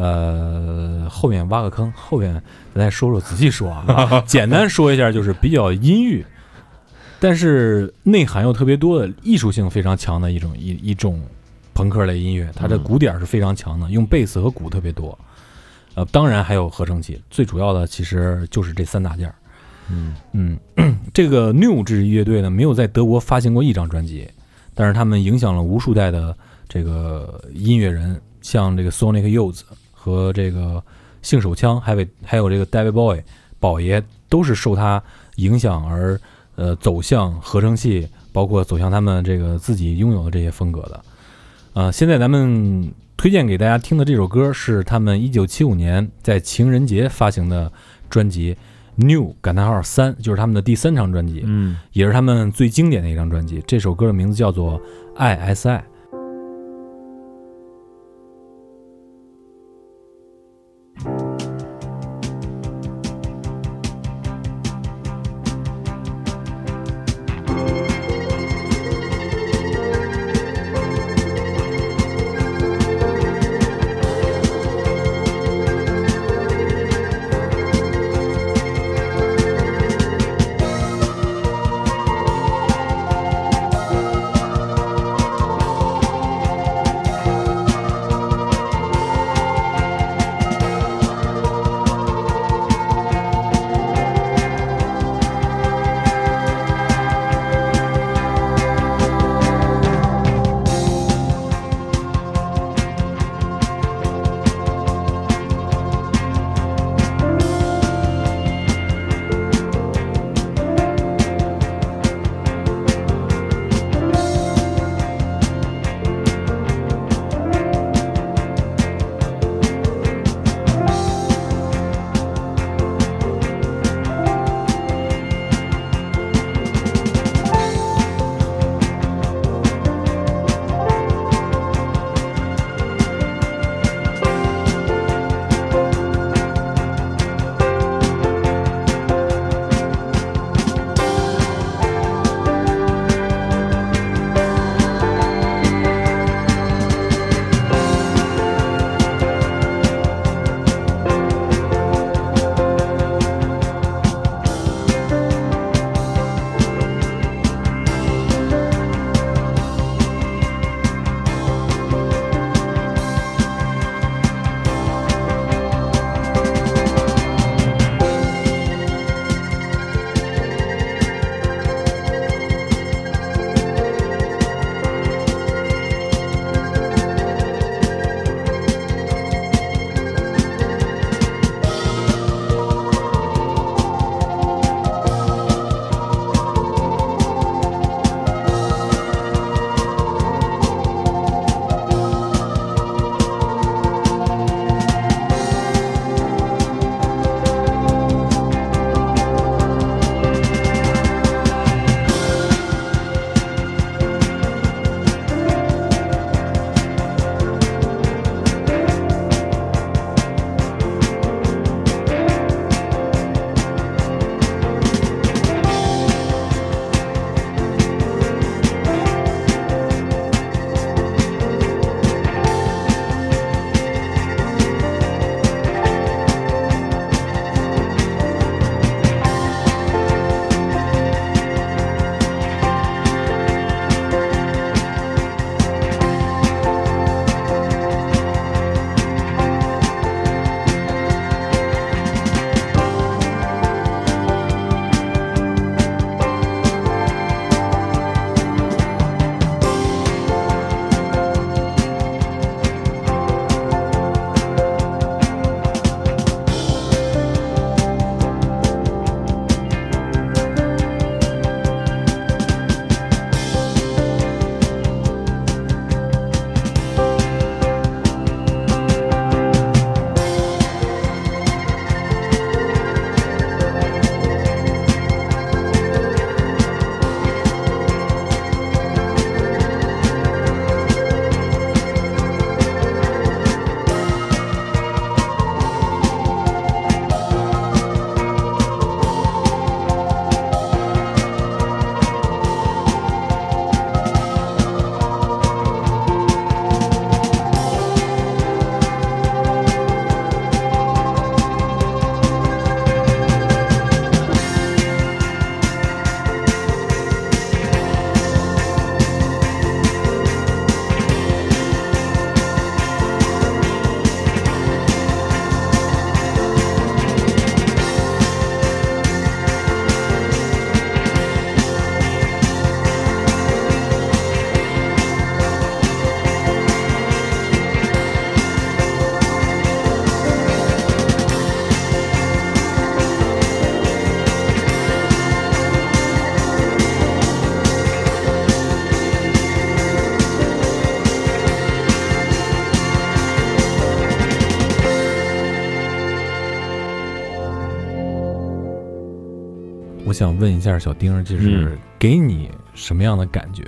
呃，后面挖个坑，后面咱再说说，仔细说啊。(laughs) 简单说一下，就是比较阴郁，但是内涵又特别多的，艺术性非常强的一种一一种朋克类音乐。它的鼓点是非常强的，用贝斯和鼓特别多。呃，当然还有合成器，最主要的其实就是这三大件儿。嗯嗯，这个 New 这支乐队呢，没有在德国发行过一张专辑，但是他们影响了无数代的这个音乐人，像这个 Sonic Youth 和这个性手枪，还有还有这个 David Bowie 宝爷，都是受他影响而呃走向合成器，包括走向他们这个自己拥有的这些风格的。呃，现在咱们推荐给大家听的这首歌是他们一九七五年在情人节发行的专辑《New 感叹号三》，就是他们的第三张专辑。嗯也是他们最经典的一张专辑。这首歌的名字叫做《ISI》。想问一下小丁儿，就是嗯给你什么样的感觉？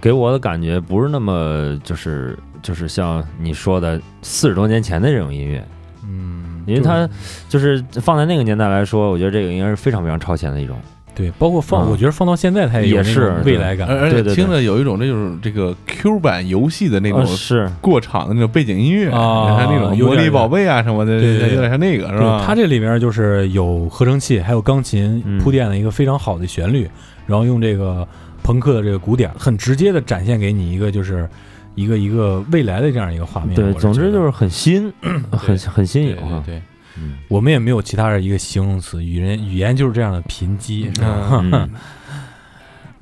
给我的感觉不是那么就是就是像你说的四十多年前的这种音乐，嗯，因为它就是放在那个年代来说，我觉得这个应该是非常非常超前的一种。对，包括放，嗯我觉得放到现在它有也那种是未来感。而而且对对对听着有一种这种这个 Q 版游戏的那种呃是过场的那种背景音乐，啊像那种魔力宝贝啊什么的，对对对有点像那个是，吧？它这里面就是有合成器，还有钢琴嗯铺垫了一个非常好的旋律，然后用这个朋克的这个鼓点，很直接的展现给你一个就是一个一个未来的这样一个画面。对，总之就是很新，很很新颖啊。对对，嗯我们也没有其他的一个形容词，语言语言就是这样的贫瘠。是吧嗯 (laughs)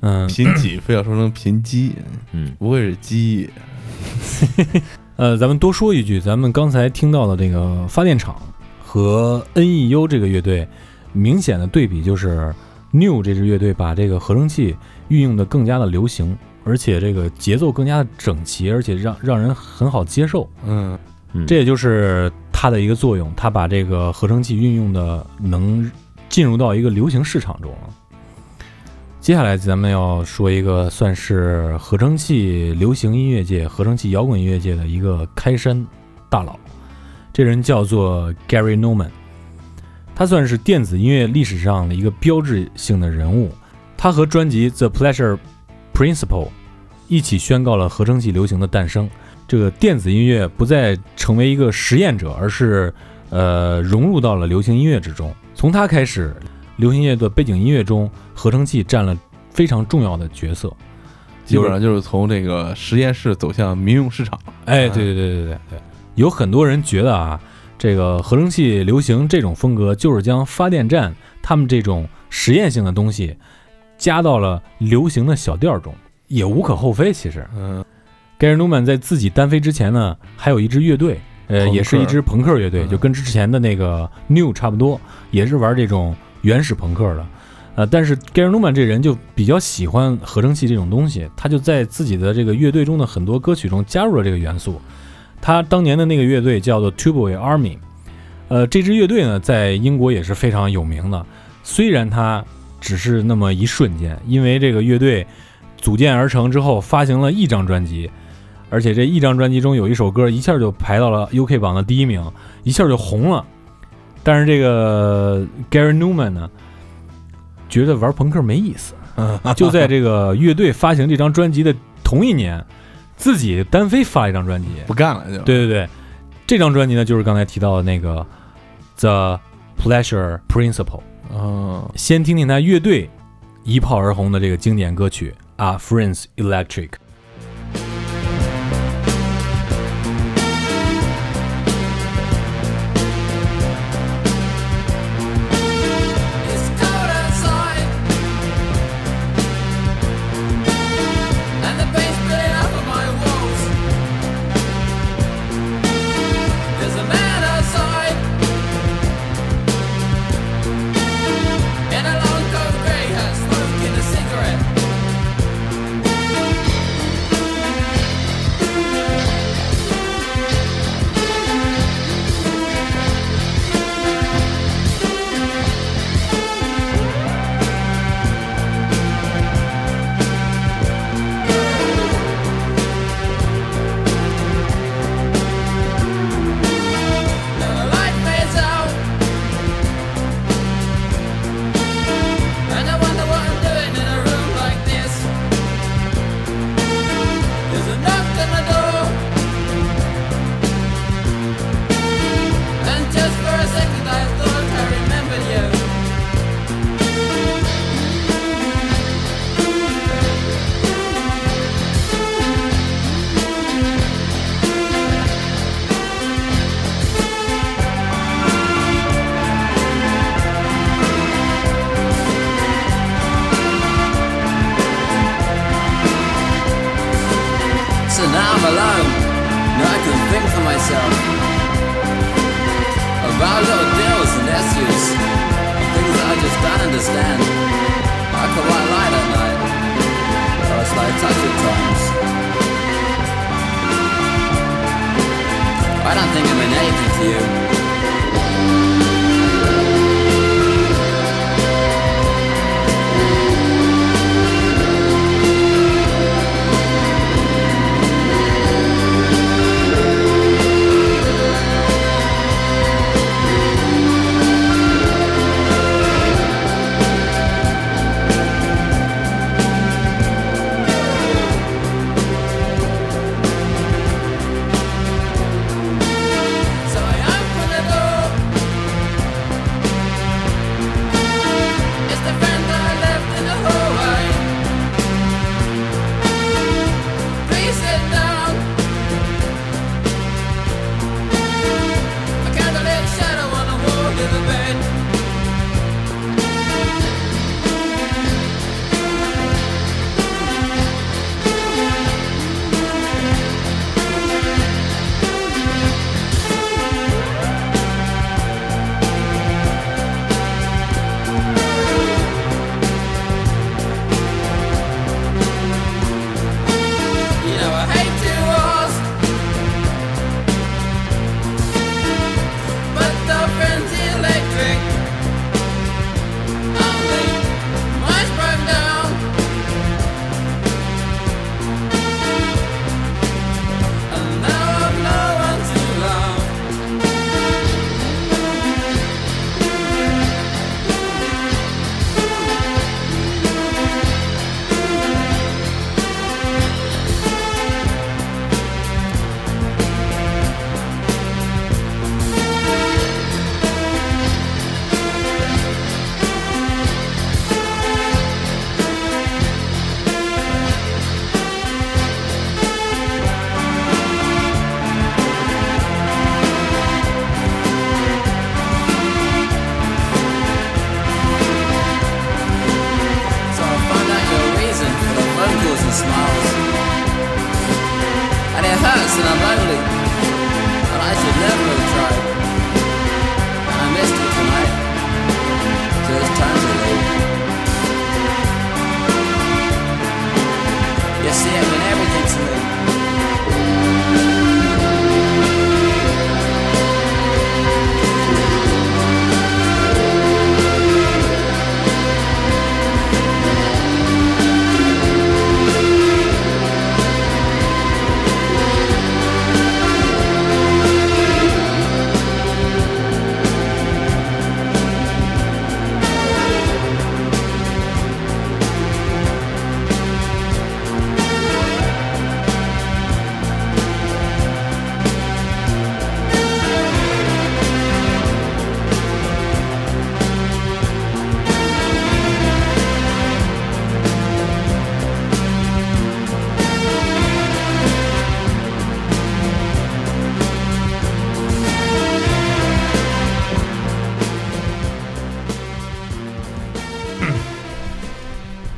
嗯贫瘠非要说成贫瘠，嗯不会是鸡，(laughs) 呃，咱们多说一句，咱们刚才听到的这个发电厂和 NEU 这个乐队，明显的对比就是 New 这支乐队把这个合成器运用的更加的流行，而且这个节奏更加的整齐，而且让让人很好接受。嗯嗯，这也就是它的一个作用，它把这个合成器运用的能进入到一个流行市场中了。接下来咱们要说一个算是合成器流行音乐界、合成器摇滚音乐界的一个开山大佬，这人叫做 Gary Newman，他算是电子音乐历史上的一个标志性的人物。他和专辑《The Pleasure Principle》一起宣告了合成器流行的诞生。这个电子音乐不再成为一个实验者，而是呃融入到了流行音乐之中。从他开始，流行音乐的背景音乐中，合成器占了非常重要的角色。基本上就是从这个实验室走向民用市场。哎，对对对对对对，有很多人觉得啊，这个合成器流行这种风格，就是将发电站他们这种实验性的东西加到了流行的小调中，也无可厚非。其实，嗯，盖尔努曼在自己单飞之前呢，还有一支乐队，呃，也是一支朋克乐队，嗯就跟之前的那个 New 差不多，也是玩这种原始朋克的。呃，但是盖尔努曼这人就比较喜欢合成器这种东西，他就在自己的这个乐队中的很多歌曲中加入了这个元素。他当年的那个乐队叫做 Tubeway Army，呃，这支乐队呢在英国也是非常有名的。虽然它只是那么一瞬间，因为这个乐队组建而成之后，发行了一张专辑，而且这一张专辑中有一首歌一下就排到了 UK 榜的第一名，一下就红了。但是这个 Gary Newman 呢，觉得玩朋克没意思，(laughs) 就在这个乐队发行这张专辑的同一年，自己单飞发了一张专辑。不干了就。对对对，这张专辑呢，就是刚才提到的那个 The Pleasure Principle。嗯，先听听他乐队一炮而红的这个经典歌曲《啊 Friends Electric》。So now I'm alone. Now I can think for myself about little deals and issues, things that I just don't understand. I can white light at night, or a slow touch at times. I don't think I mean anything to you.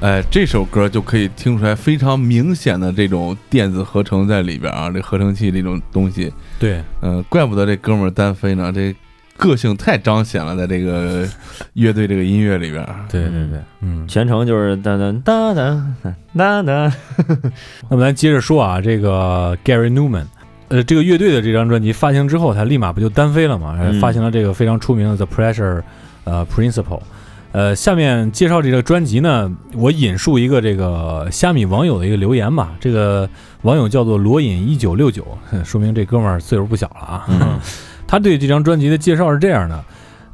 哎，这首歌就可以听出来非常明显的这种电子合成在里边啊，这合成器这种东西，对，嗯、怪不得这哥们儿单飞呢，这个性太彰显了，在这个乐队这个音乐里边。对对对，嗯。全程就是哒哒哒哒哒哒，(laughs) 那么咱接着说啊，这个 Gary Newman，呃，这个乐队的这张专辑发行之后，他立马不就单飞了嘛？嗯发行了这个非常出名的 The Pressure，呃，Principle。呃，下面介绍这个专辑呢，我引述一个这个虾米网友的一个留言吧。这个网友叫做罗隐一九六九，(laughs) 说明这哥们儿岁数不小了啊。嗯 (laughs) 他对这张专辑的介绍是这样的：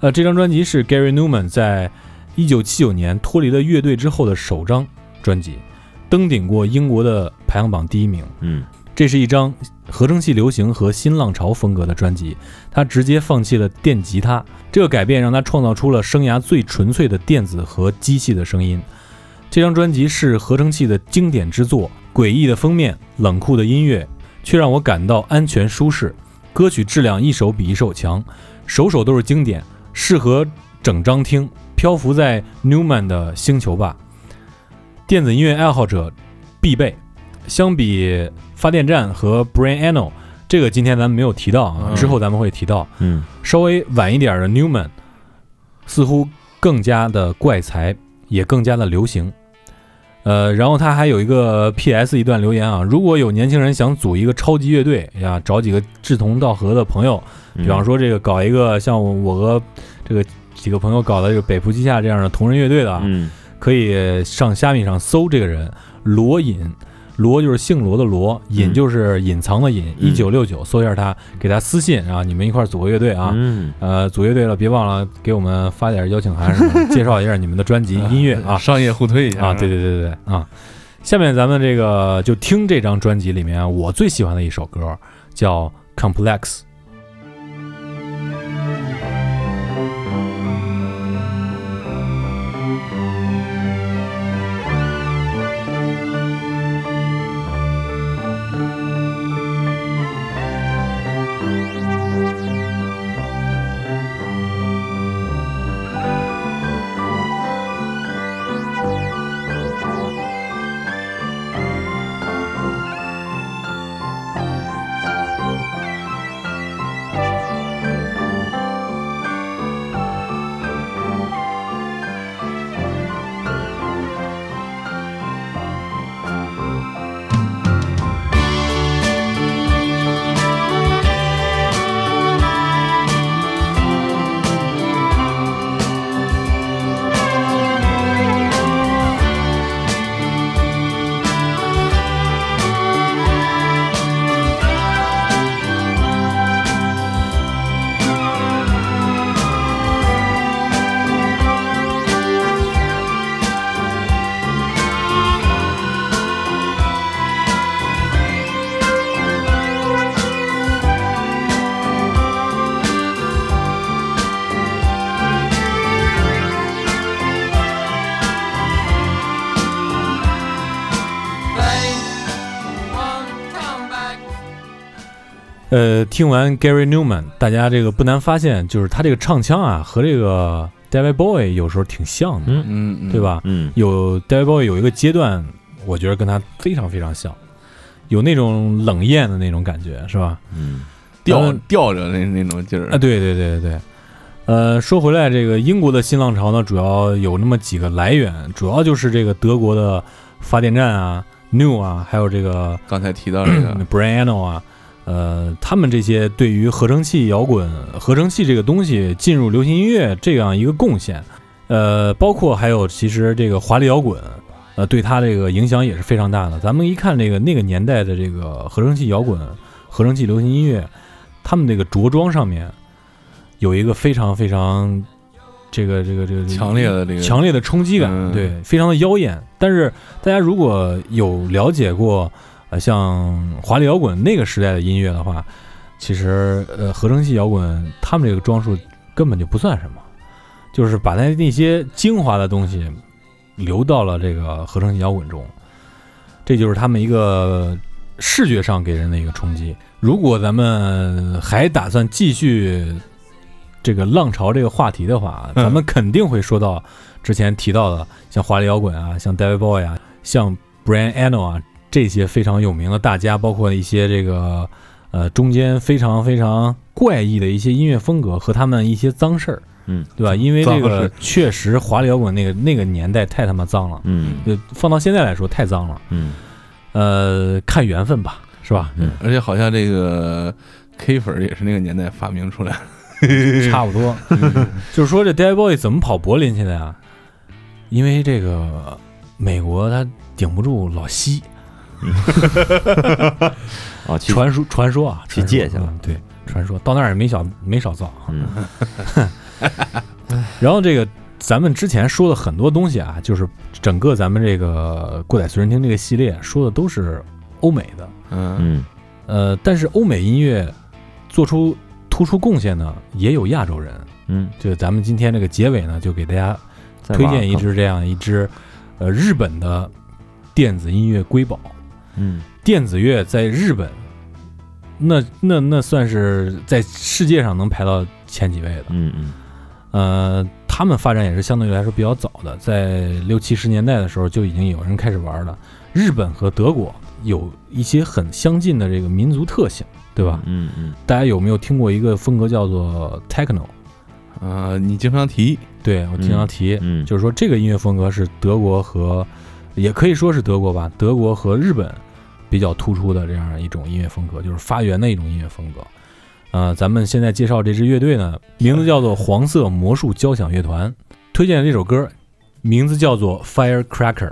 呃，这张专辑是 Gary Newman 在一九七九年脱离了乐队之后的首张专辑，登顶过英国的排行榜第一名。嗯这是一张合成器流行和新浪潮风格的专辑，他直接放弃了电吉他，这个改变让他创造出了生涯最纯粹的电子和机器的声音。这张专辑是合成器的经典之作，诡异的封面，冷酷的音乐，却让我感到安全舒适。歌曲质量一首比一首强，首首都是经典，适合整张听。漂浮在 Newman 的星球吧，电子音乐爱好者必备。相比发电站和 Brain Ano，这个今天咱们没有提到啊，嗯之后咱们会提到。嗯稍微晚一点的 Newman，似乎更加的怪才，也更加的流行。呃，然后他还有一个 P.S. 一段留言啊，如果有年轻人想组一个超级乐队呀，找几个志同道合的朋友，比方说这个搞一个像我和这个几个朋友搞的这个北浦机下这样的同人乐队的啊，嗯可以上虾米上搜这个人罗隐，罗就是姓罗的罗，隐嗯就是隐藏的隐，嗯一九六九，搜一下他，给他私信啊，你们一块儿组个乐队啊。嗯呃，组乐队了，别忘了给我们发点邀请函什么的，(laughs) 介绍一下你们的专辑音乐啊商业互推一下啊，对对对对对啊。下面咱们这个就听这张专辑里面我最喜欢的一首歌，叫《Complex》。呃，听完 Gary Newman，大家这个不难发现，就是他这个唱腔啊，和这个 David Bowie 有时候挺像的，嗯嗯嗯，对？吧？嗯有 David Bowie 有一个阶段，我觉得跟他非常非常像，有那种冷艳的那种感觉，是吧？嗯吊吊着那那种劲儿啊，对对对对对。呃，说回来，这个英国的新浪潮呢，主要有那么几个来源，主要就是这个德国的发电站啊、New 啊，还有这个刚才提到这个 Brian Eno 啊，呃，他们这些对于合成器摇滚、合成器这个东西进入流行音乐这样一个贡献，呃，包括还有其实这个华丽摇滚，呃，对它这个影响也是非常大的。咱们一看这个那个年代的这个合成器摇滚、合成器流行音乐，他们那个着装上面有一个非常非常这个这个这个强烈的这个强烈的冲击感，嗯对，非常的妖艳。但是大家如果有了解过，呃，像华丽摇滚那个时代的音乐的话，其实呃，合成器摇滚他们这个装束根本就不算什么，就是把那那些精华的东西留到了这个合成器摇滚中，这就是他们一个视觉上给人的一个冲击。如果咱们还打算继续这个浪潮这个话题的话，嗯咱们肯定会说到之前提到的，像华丽摇滚啊，像 David Bowie 啊，像 Brian Eno 啊这些非常有名的大家，包括一些这个呃中间非常非常怪异的一些音乐风格和他们一些脏事儿，嗯，对吧？因为这个确实华丽摇滚那个那个年代太他妈脏了，嗯就放到现在来说太脏了。嗯呃，看缘分吧，是吧？嗯而且好像这个 K 粉也是那个年代发明出来的。(laughs) 差不多。就是说这 David Bowie 怎么跑柏林去的呀？因为这个美国他顶不住老西，(laughs) 哦，去传说传说啊，去借去了。嗯对，传说。到那儿也没少没少造 (laughs) 然后这个咱们之前说的很多东西啊，就是整个咱们这个过载随身听这个系列说的都是欧美的，嗯。嗯。呃，但是欧美音乐做出突出贡献呢，也有亚洲人。嗯，就咱们今天这个结尾呢，就给大家推荐一支这样一支，呃，日本的电子音乐瑰宝。嗯电子乐在日本，那那那算是在世界上能排到前几位的。嗯嗯呃，他们发展也是相对来说比较早的，在六七十年代的时候就已经有人开始玩了。日本和德国有一些很相近的这个民族特性，对吧？嗯嗯大家有没有听过一个风格叫做 techno？啊，你经常提，对我经常提，嗯，就是说这个音乐风格是德国和，也可以说是德国吧，德国和日本比较突出的这样一种音乐风格，就是发源的一种音乐风格。呃，咱们现在介绍这支乐队呢，名字叫做黄色魔术交响乐团，推荐的这首歌名字叫做 Firecracker，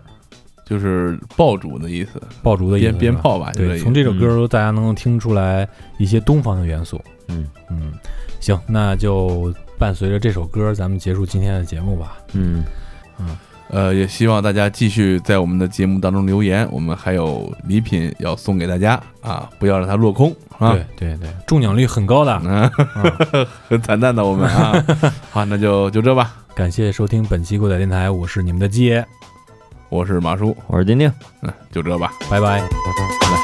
就是爆竹的意思，爆竹的意思鞭鞭炮吧，对，从这首歌大家能够听出来一些东方的元素。嗯嗯，行，那就伴随着这首歌，咱们结束今天的节目吧。嗯嗯呃，也希望大家继续在我们的节目当中留言，我们还有礼品要送给大家啊，不要让它落空啊。对对对，中奖率很高的。嗯，嗯很惨淡的我们啊。(laughs) 好，那就就这吧。感谢收听本期过载电台，我是你们的鸡爷，我是马叔，我是丁丁。嗯，就这吧。拜拜。拜拜